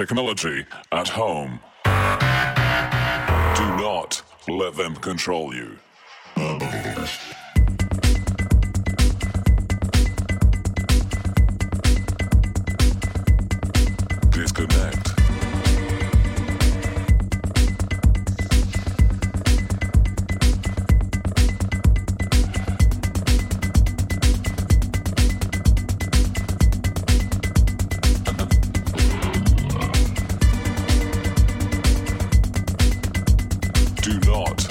technology at home. Do not let them control you. Do not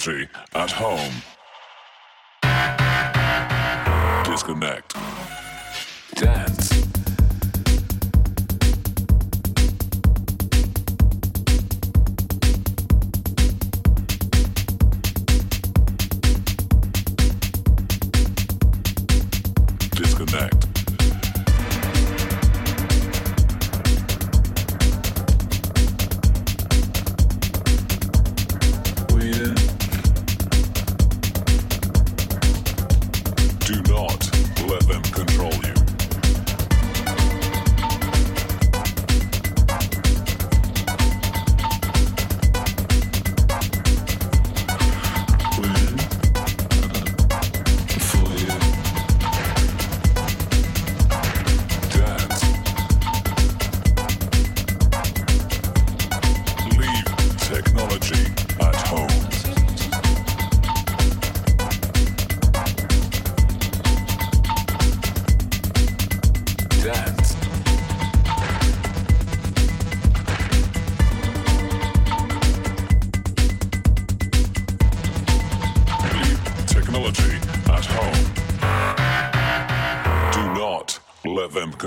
technology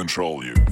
control you.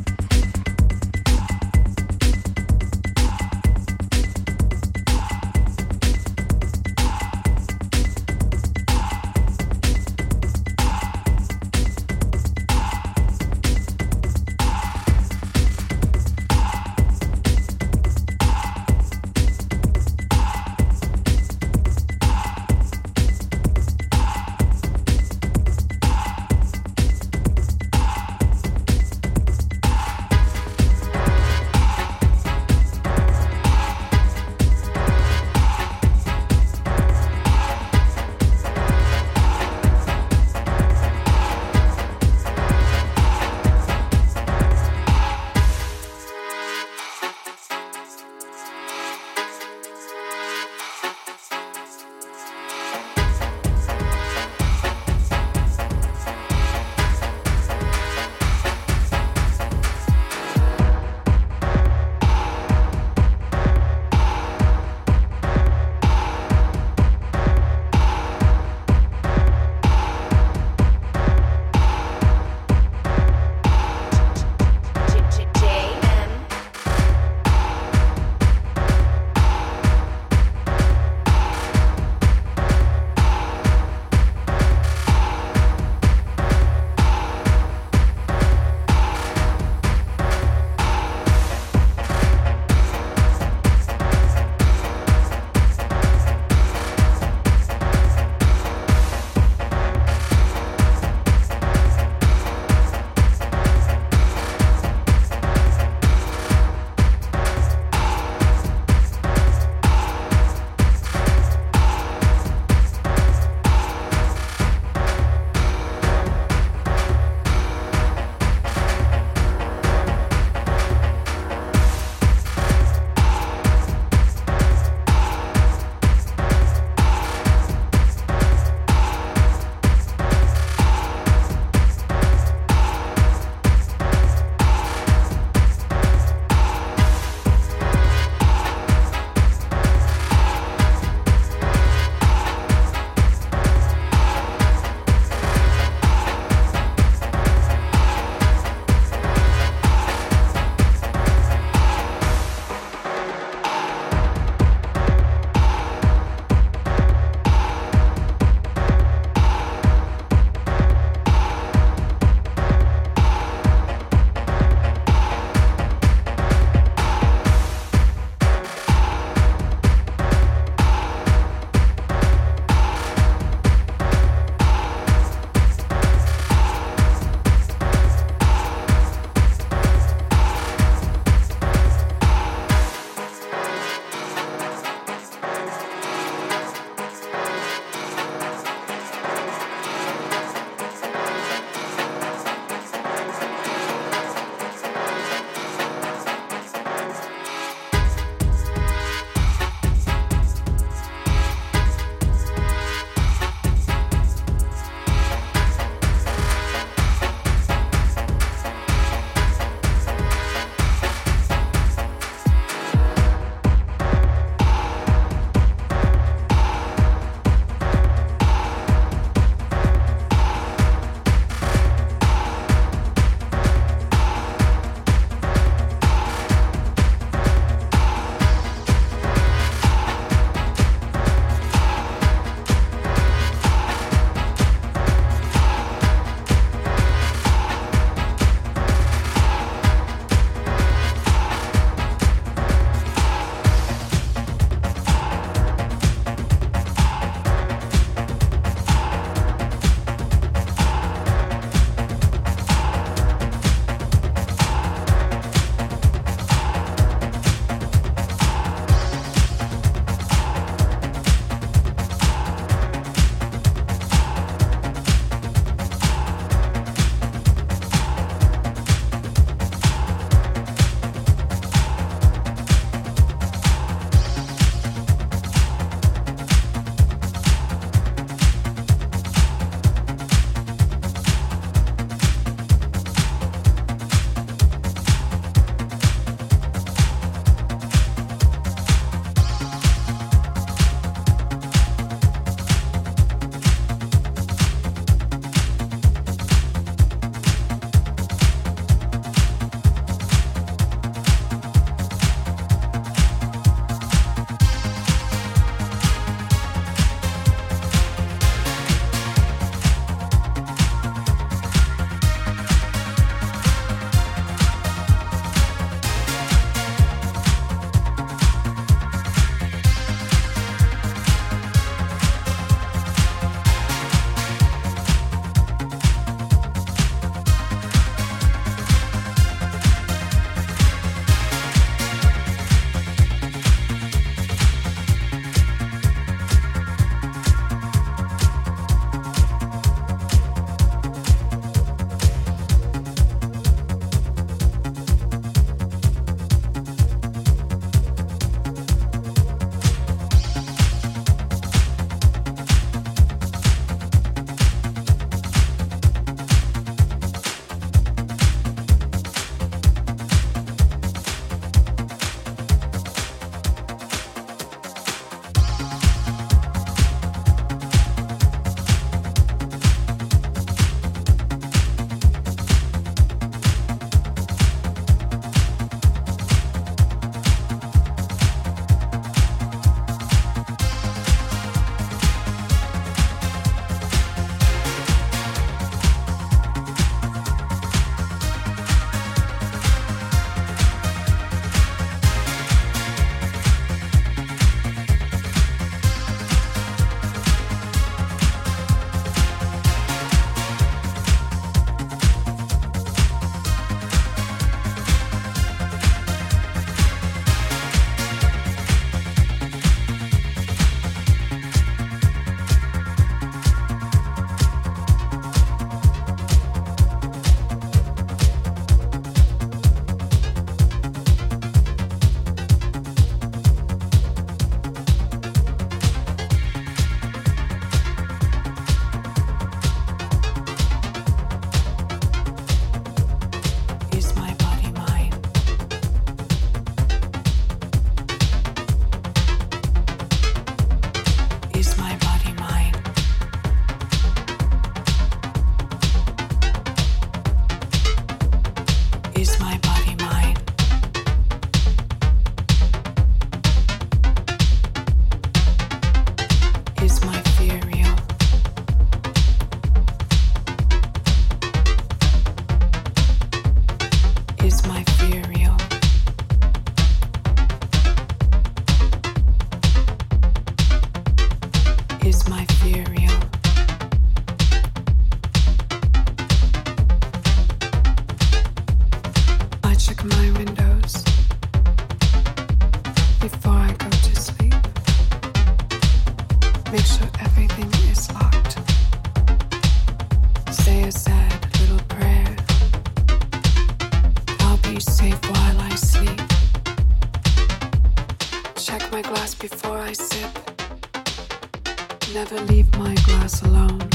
You get